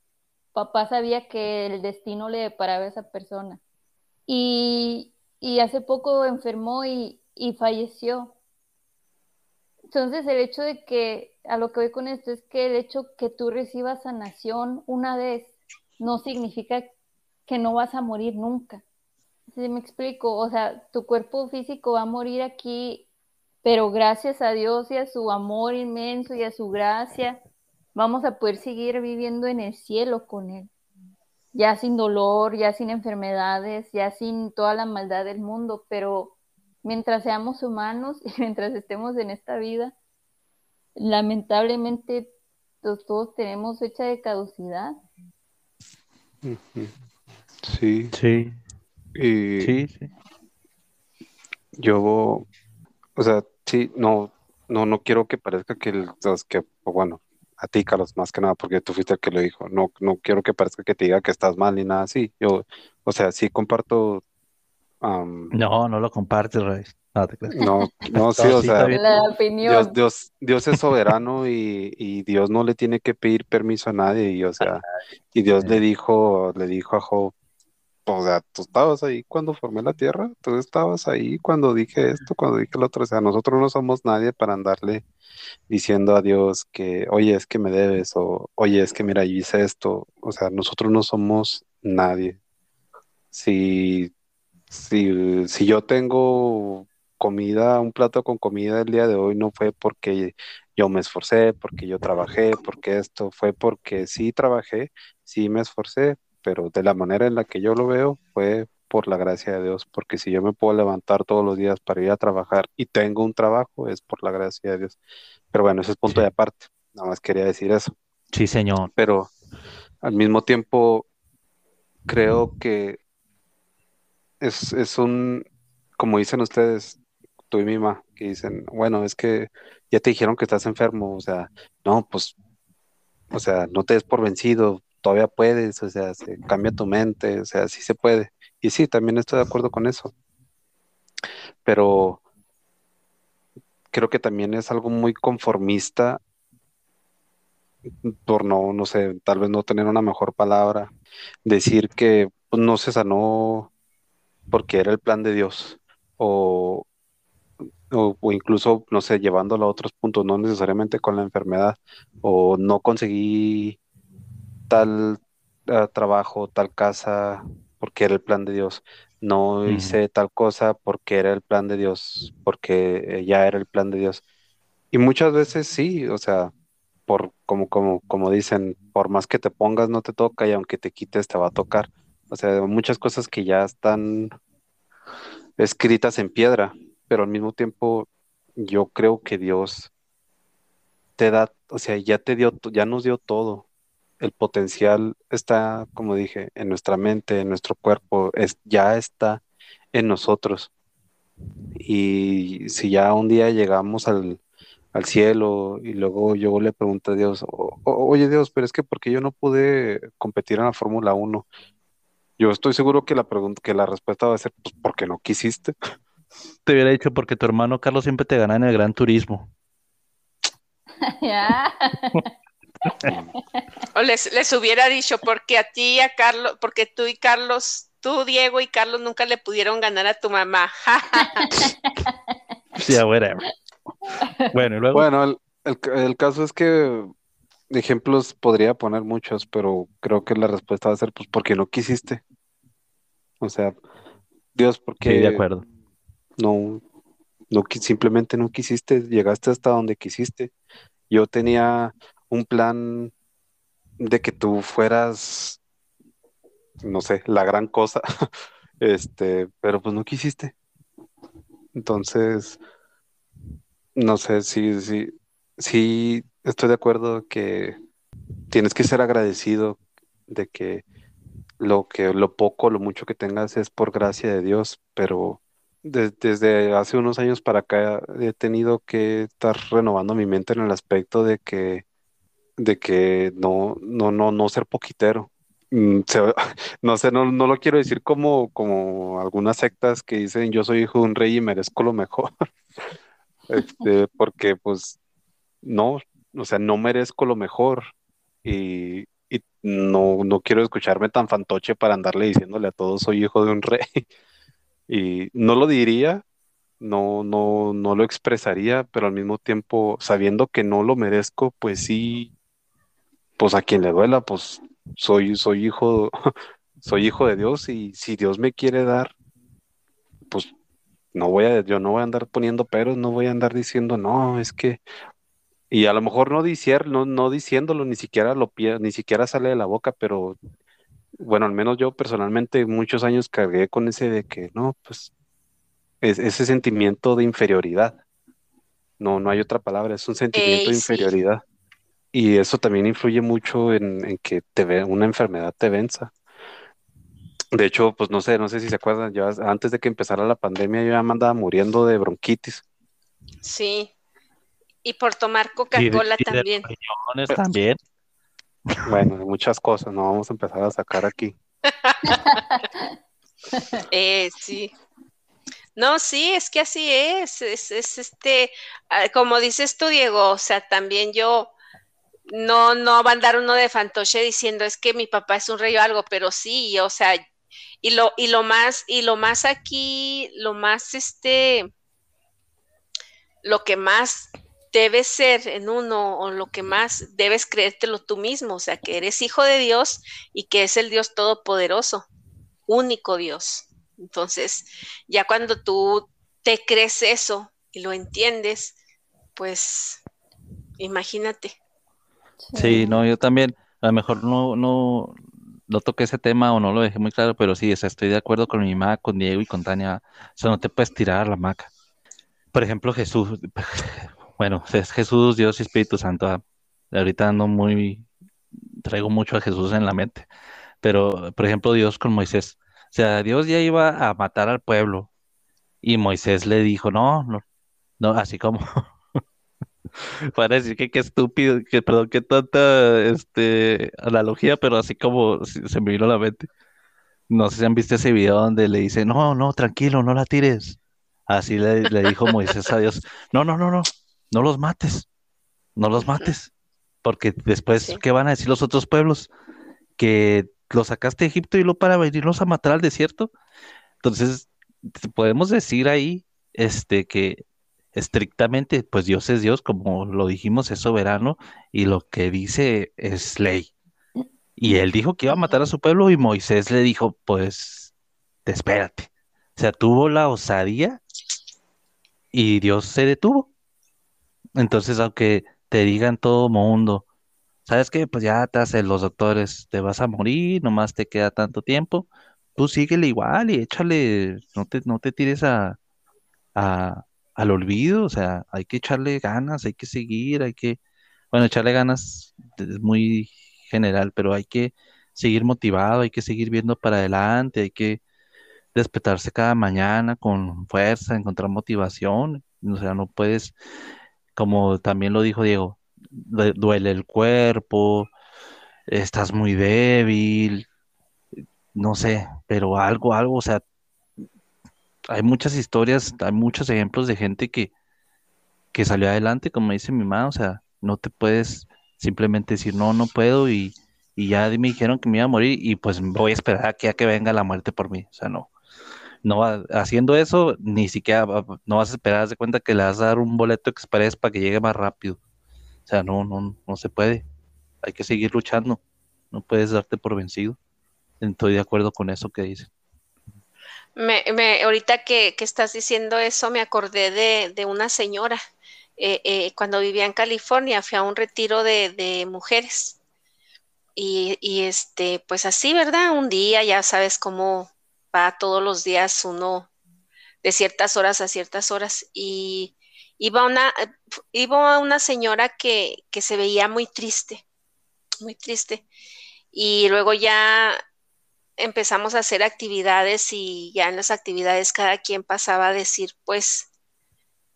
papá sabía que el destino le deparaba a esa persona. Y, y hace poco enfermó y, y falleció. Entonces el hecho de que, a lo que voy con esto, es que el hecho que tú recibas sanación una vez no significa que no vas a morir nunca. Si me explico, o sea, tu cuerpo físico va a morir aquí, pero gracias a Dios y a su amor inmenso y a su gracia, vamos a poder seguir viviendo en el cielo con Él. Ya sin dolor, ya sin enfermedades, ya sin toda la maldad del mundo, pero mientras seamos humanos y mientras estemos en esta vida, lamentablemente pues, todos tenemos fecha de caducidad. Sí. Sí. Y Sí, sí. yo, o sea, sí, no, no, no quiero que parezca que, el, que, bueno, a ti, Carlos, más que nada, porque tú fuiste el que lo dijo. No, no quiero que parezca que te diga que estás mal ni nada así. Yo, o sea, sí comparto. am, No, no lo compartes, Rey. No, te no, no, sí, o sea. La opinión. Dios, Dios, Dios es soberano y, y Dios no le tiene que pedir permiso a nadie. Y, o sea, y Dios le dijo, le dijo a Job, o sea, tú estabas ahí cuando formé la tierra, tú estabas ahí cuando dije esto, cuando dije lo otro. O sea, nosotros no somos nadie para andarle diciendo a Dios que, oye, es que me debes, o oye, es que mira, yo hice esto. O sea, nosotros no somos nadie. Si, si, si yo tengo comida, un plato con comida el día de hoy, no fue porque yo me esforcé, porque yo trabajé, porque esto fue porque sí trabajé, sí me esforcé, pero de la manera en la que yo lo veo fue por la gracia de Dios, porque si yo me puedo levantar todos los días para ir a trabajar y tengo un trabajo, es por la gracia de Dios. Pero bueno, ese es punto Sí. de aparte, nada más quería decir eso Sí, señor. pero al mismo tiempo creo que es, es un, como dicen ustedes, tú y mi mamá, que dicen, bueno, es que ya te dijeron que estás enfermo, o sea, no, pues, o sea, no te des por vencido, todavía puedes, o sea, se cambia tu mente, o sea, sí se puede. Y sí, también estoy de acuerdo con eso, pero creo que también es algo muy conformista por no, no sé, tal vez no tener una mejor palabra, decir que pues, no se sanó porque era el plan de Dios, o, o, o incluso, no sé, llevándolo a otros puntos, no necesariamente con la enfermedad, o no conseguí tal eh, trabajo, tal casa, porque era el plan de Dios, no hice tal cosa porque era el plan de Dios, porque eh, ya era el plan de Dios. Y muchas veces sí, o sea, por como, como, como dicen, por más que te pongas no te toca y aunque te quites te va a tocar. O sea, muchas cosas que ya están escritas en piedra, pero al mismo tiempo yo creo que Dios te da, o sea, ya te dio, ya nos dio todo. El potencial está, como dije, en nuestra mente, en nuestro cuerpo, es, ya está en nosotros. Y si ya un día llegamos al, al cielo y luego yo le pregunto a Dios, "O- o- oye Dios, pero es que porque yo no pude competir en la Fórmula 1? Yo estoy seguro que la pregunta, que la respuesta va a ser, pues porque no quisiste. Te hubiera dicho porque tu hermano Carlos siempre te gana en el Gran Turismo. O les, les hubiera dicho, porque a ti y a Carlos, porque tú y Carlos, tú, Diego y Carlos nunca le pudieron ganar a tu mamá. Yeah, whatever. Bueno, y luego. Bueno, el, el ca- el caso es que ejemplos podría poner muchos, pero creo que la respuesta va a ser, pues porque no quisiste. O sea, Dios, sí, de porque acuerdo. no, no simplemente no quisiste, llegaste hasta donde quisiste. Yo tenía un plan de que tú fueras, no sé, la gran cosa, este, pero pues no quisiste. Entonces, no sé, sí, sí, sí, estoy de acuerdo que tienes que ser agradecido de que lo que, lo poco, lo mucho que tengas es por gracia de Dios, pero desde hace unos años para acá he tenido que estar renovando mi mente en el aspecto de que, de que no, no, no, no ser poquitero. Mm, no sé, no, no lo quiero decir como, como algunas sectas que dicen yo soy hijo de un rey y merezco lo mejor. este, porque pues no, o sea, no merezco lo mejor y, y no, no quiero escucharme tan fantoche para andarle diciéndole a todos soy hijo de un rey. Y no lo diría, no, no, no lo expresaría, pero al mismo tiempo, sabiendo que no lo merezco, pues sí, pues a quien le duela, pues soy, soy hijo, soy hijo de Dios y si Dios me quiere dar, pues no voy a, yo no voy a andar poniendo peros, no voy a andar diciendo, no, es que, y a lo mejor no, no, no diciéndolo, ni siquiera lo ni siquiera sale de la boca, pero bueno, al menos yo personalmente muchos años cargué con ese de que, no, pues, es, ese sentimiento de inferioridad. No, no hay otra palabra, es un sentimiento de inferioridad. Y eso también influye mucho en, que te ve, una enfermedad te venza. De hecho, pues no sé, no sé si se acuerdan, yo antes de que empezara la pandemia yo ya me andaba muriendo de bronquitis. Sí. Y por tomar Coca-Cola también. también. Bueno, muchas cosas, no vamos a empezar a sacar aquí. eh, sí. No, sí, es que así es, es, este, ah, como dices tú, Diego, o sea, también yo, no, no va a andar uno de fantoche diciendo es que mi papá es un rey o algo, pero sí, o sea, y lo, y lo más, y lo más aquí, lo más este, lo que más debe ser en uno o lo que más debes creértelo tú mismo, o sea, que eres hijo de Dios y que es el Dios todopoderoso, único Dios. Entonces, ya cuando tú te crees eso y lo entiendes, pues imagínate. Sí, no, yo también, a lo mejor no, no, no toqué ese tema o no lo dejé muy claro, pero sí, estoy de acuerdo con mi mamá, con Diego y con Tania. O sea, no te puedes tirar a la maca. Por ejemplo, Jesús, bueno, es Jesús, Dios y Espíritu Santo. Ah, ahorita ando muy, traigo mucho a Jesús en la mente. Pero, por ejemplo, Dios con Moisés. O sea, Dios ya iba a matar al pueblo. Y Moisés le dijo, no, no, no, así como, para decir que qué estúpido, que perdón, qué tanta este, analogía, pero así como se me vino a la mente. No sé si han visto ese video donde le dice, no, no, tranquilo, no la tires. Así le, le dijo Moisés a Dios, no, no, no, no, no los mates, no los mates, porque después, ¿qué van a decir los otros pueblos? Que los sacaste de Egipto y lo para venirlos a matar al desierto. Entonces, podemos decir ahí este, que estrictamente, pues Dios es Dios, como lo dijimos, es soberano y lo que dice es ley. Y él dijo que iba a matar a su pueblo y Moisés le dijo, pues, espérate. O sea, tuvo la osadía y Dios se detuvo. Entonces, aunque te digan todo mundo, ¿sabes qué? Pues ya te hacen los doctores, te vas a morir, nomás te queda tanto tiempo, tú síguele igual y échale, no te, no te tires a, al olvido, o sea, hay que echarle ganas, hay que seguir, hay que, bueno, echarle ganas es muy general, pero hay que seguir motivado, hay que seguir viendo para adelante, hay que despertarse cada mañana con fuerza, encontrar motivación, o sea, no puedes como también lo dijo Diego, duele el cuerpo, estás muy débil, no sé, pero algo, algo, o sea, hay muchas historias, hay muchos ejemplos de gente que, que salió adelante, como dice mi mamá, o sea, no te puedes simplemente decir, no, no puedo y, y ya me dijeron que me iba a morir y pues voy a esperar a que, a que venga la muerte por mí, o sea, no no haciendo eso, ni siquiera no vas a esperar, de cuenta que le vas a dar un boleto express para que llegue más rápido. O sea, no, no, no se puede. Hay que seguir luchando. No puedes darte por vencido. Estoy de acuerdo con eso que dice Me, me, ahorita que, estás diciendo eso, me acordé de, una señora. Eh, eh, cuando vivía en California, fui a un retiro de, de mujeres. Y, y, este, pues así, ¿verdad? Un día ya sabes cómo, va todos los días uno de ciertas horas a ciertas horas y iba una, iba una señora que, que se veía muy triste, muy triste. Y luego ya empezamos a hacer actividades y ya en las actividades cada quien pasaba a decir, pues,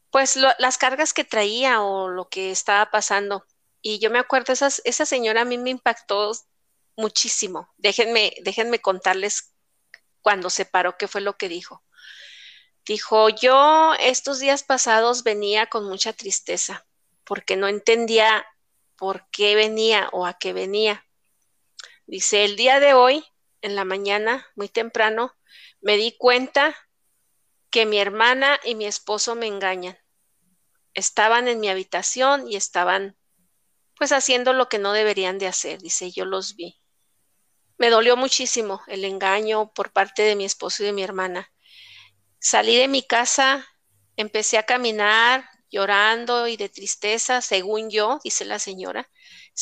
pues las cargas que traía o lo que estaba pasando. Y yo me acuerdo, esa señora a mí me impactó muchísimo. Déjenme, déjenme contarles cuando se paró qué fue lo que dijo. Dijo, yo estos días pasados venía con mucha tristeza porque no entendía por qué venía o a qué venía. Dice, el día de hoy, en la mañana, muy temprano, me di cuenta que mi hermana y mi esposo me engañan. Estaban en mi habitación y estaban pues haciendo lo que no deberían de hacer, dice, yo los vi. Me dolió muchísimo el engaño por parte de mi esposo y de mi hermana. Salí de mi casa, empecé a caminar llorando y de tristeza, según yo, dice la señora.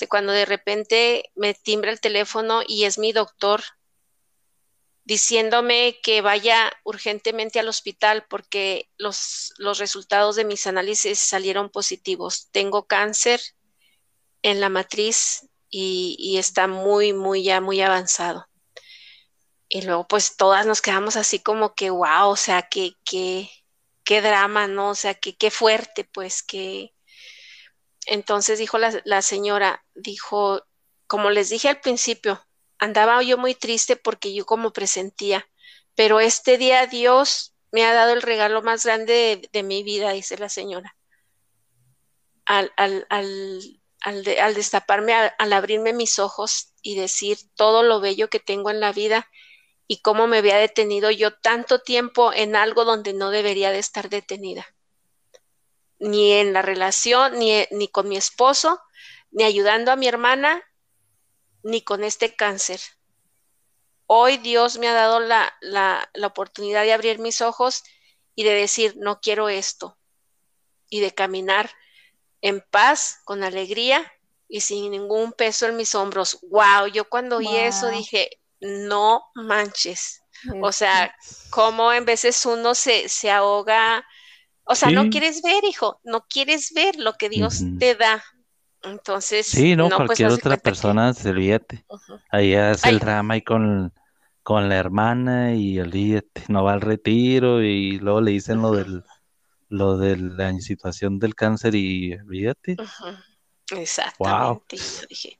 Cuando de repente me timbra el teléfono y es mi doctor diciéndome que vaya urgentemente al hospital porque los, los resultados de mis análisis salieron positivos. Tengo cáncer en la matriz y, está muy, muy, ya muy avanzado. Y luego pues todas nos quedamos así como que, wow, o sea, que, que, qué drama, ¿no? O sea, que qué fuerte, pues, que... Entonces dijo la, la señora, dijo, como les dije al principio, andaba yo muy triste porque yo como presentía, pero este día Dios me ha dado el regalo más grande de, mi vida, dice la señora. Al, al, al, al destaparme, al abrirme mis ojos y decir todo lo bello que tengo en la vida y cómo me había detenido yo tanto tiempo en algo donde no debería de estar detenida. Ni en la relación, ni, ni con mi esposo, ni ayudando a mi hermana, ni con este cáncer. Hoy Dios me ha dado la, la, oportunidad de abrir mis ojos y de decir, no quiero esto, y de caminar en paz, con alegría y sin ningún peso en mis hombros. Wow, yo cuando oí eso dije, no manches. O sea, como en veces uno se, se ahoga, o sea, no quieres ver, hijo, no quieres ver lo que Dios te da. Entonces, sí, no, pues, cualquier otra persona se olvídate. Ahí hace el drama y con, con la hermana y olvídate, no va al retiro y luego le dicen lo del lo de la situación del cáncer y olvídate. Exactamente. dije,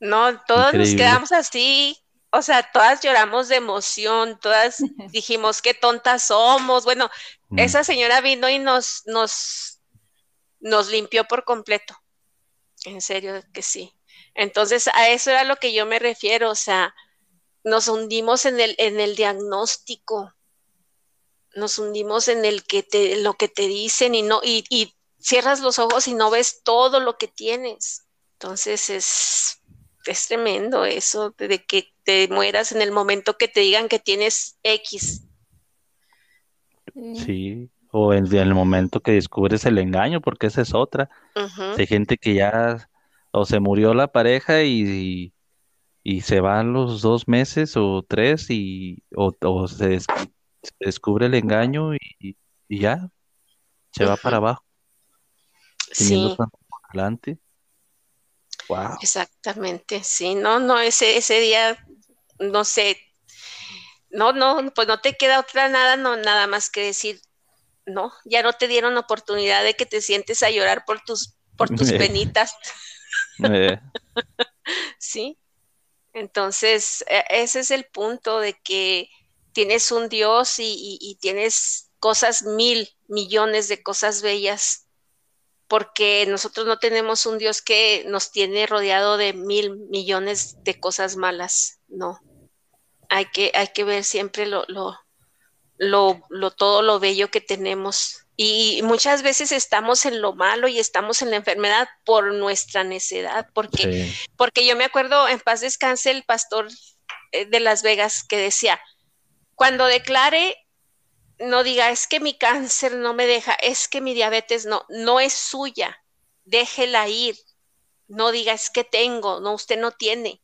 no, todos nos quedamos así, o sea, todas lloramos de emoción, todas dijimos qué tontas somos. Bueno, mm. esa señora vino y nos, nos, nos limpió por completo. En serio que sí. Entonces, a eso era lo que yo me refiero, o sea, nos hundimos en el, en el diagnóstico, nos hundimos en el que te, lo que te dicen y no, y, y cierras los ojos y no ves todo lo que tienes. Entonces es, es tremendo eso de que te mueras en el momento que te digan que tienes X. Sí, o en, el momento que descubres el engaño, porque esa es otra. Hay gente que ya o se murió la pareja y, y, se van los dos meses o tres y o, se, descubre el engaño y, ya se va para abajo. Sí. adelante. Wow. Exactamente, sí, no, no, ese, ese día, no sé, no, no, pues no te queda otra nada, no, nada más que decir, no, ya no te dieron oportunidad de que te sientes a llorar por tus, por tus penitas. Eh. sí. Entonces, e, ese es el punto de que tienes un Dios y, tienes cosas mil, millones de cosas bellas, porque nosotros no tenemos un Dios que nos tiene rodeado de mil millones de cosas malas, no. Hay que, hay que ver siempre lo, lo, lo, lo, todo lo bello que tenemos. Y muchas veces estamos en lo malo y estamos en la enfermedad por nuestra necedad, porque, porque yo me acuerdo, en paz descanse, el pastor eh, de Las Vegas que decía, cuando declare, no diga, es que mi cáncer no me deja, es que mi diabetes no, no es suya, déjela ir. No diga, es que tengo, no, usted no tiene.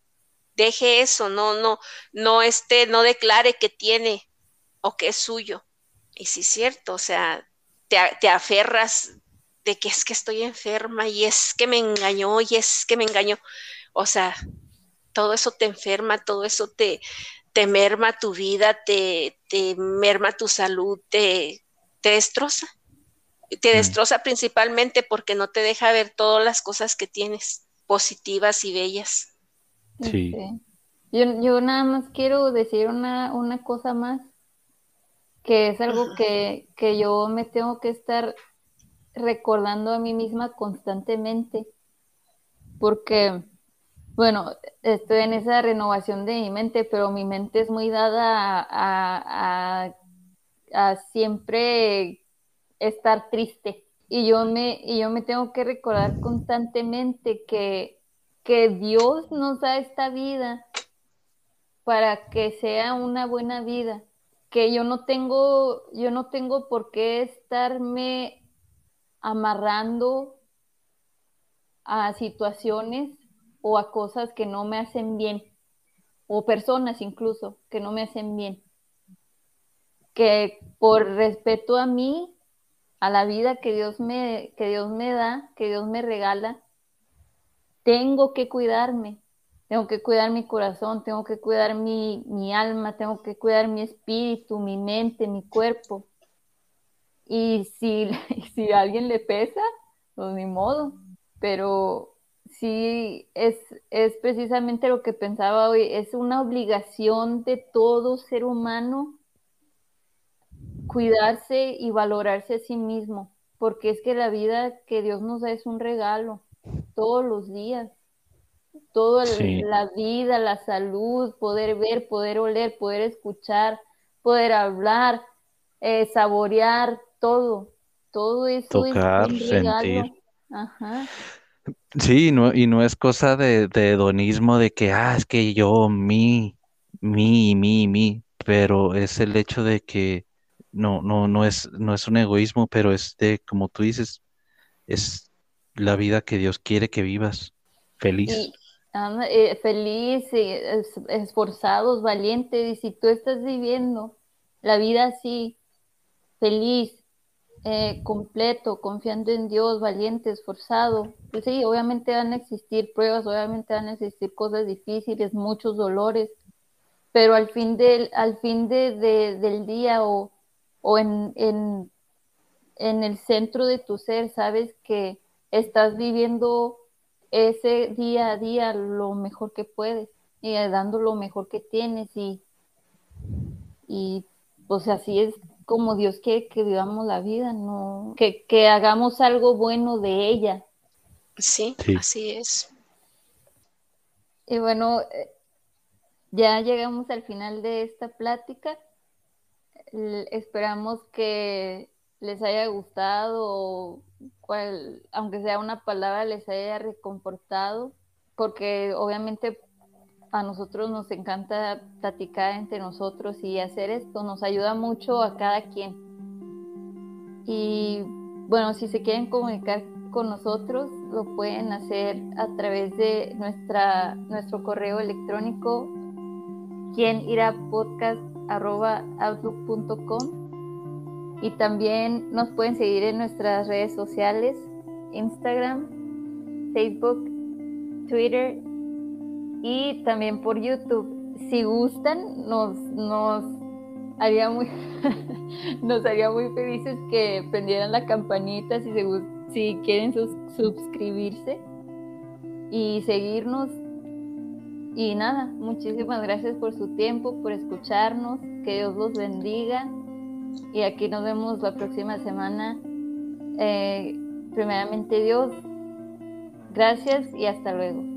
Deje eso, no, no, no este, no declare que tiene, o que es suyo. Y sí es cierto, o sea, te, aferras de que es que estoy enferma y es que me engañó y es que me engañó. O sea, todo eso te enferma, todo eso te, te merma tu vida, te, te merma tu salud, te, te destroza. Te mm. destroza principalmente porque no te deja ver todas las cosas que tienes, positivas y bellas. Sí. Yo, yo nada más quiero decir una, una cosa más, que es algo que, que yo me tengo que estar recordando a mí misma constantemente, porque, bueno, estoy en esa renovación de mi mente, pero mi mente es muy dada a, a, a siempre estar triste. Y yo me, y yo me tengo que recordar constantemente que, que Dios nos da esta vida para que sea una buena vida, que yo no tengo, yo no tengo por qué estarme amarrando a situaciones o a cosas que no me hacen bien, o personas incluso que no me hacen bien. Que por respeto a mí, a la vida que Dios me, que Dios me da, que Dios me regala, tengo que cuidarme, tengo que cuidar mi corazón, tengo que cuidar mi, mi alma, tengo que cuidar mi espíritu, mi mente, mi cuerpo. Y si, si a alguien le pesa, pues ni modo. Pero sí es, es precisamente lo que pensaba hoy, es una obligación de todo ser humano cuidarse y valorarse a sí mismo, porque es que la vida que Dios nos da es un regalo todos los días. Toda la vida, la salud, poder ver, poder oler, poder escuchar, poder hablar, eh, saborear, todo, todo eso Tocar, sentir. Ajá. Sí, no, y no es cosa de, de hedonismo de que, ah, es que yo, mi, mi, mi, mi, pero es el hecho de que no, no, no es, no es un egoísmo, pero es de, como tú dices, es la vida que Dios quiere que vivas, feliz. Eh, feliz, esforzados, valientes, y si tú estás viviendo la vida así, feliz, eh, completo, confiando en Dios, valiente, esforzado. Pues sí, obviamente van a existir pruebas, obviamente van a existir cosas difíciles, muchos dolores, pero al fin del, al fin de, del día o, o en, en, en el centro de tu ser, sabes que estás viviendo ese día a día lo mejor que puedes y dando lo mejor que tienes y, y pues así es como Dios quiere que vivamos la vida, no que, que hagamos algo bueno de ella. Sí, así es. Y bueno, eh, ya llegamos al final de esta plática. Esperamos que les haya gustado, cual, aunque sea una palabra, les haya reconfortado, porque obviamente a nosotros nos encanta platicar entre nosotros y hacer esto, nos ayuda mucho a cada quien. Y bueno, si se quieren comunicar con nosotros, lo pueden hacer a través de nuestra, nuestro correo electrónico, quien podcast y también nos pueden seguir en nuestras redes sociales, Instagram, Facebook, Twitter y también por YouTube. Si gustan, nos, nos haría muy nos haría muy felices que prendieran la campanita si, si quieren suscribirse y seguirnos. Y nada, muchísimas gracias por su tiempo, por escucharnos, que Dios los bendiga. Y aquí nos vemos la próxima semana. Eh, primeramente Dios, gracias y hasta luego.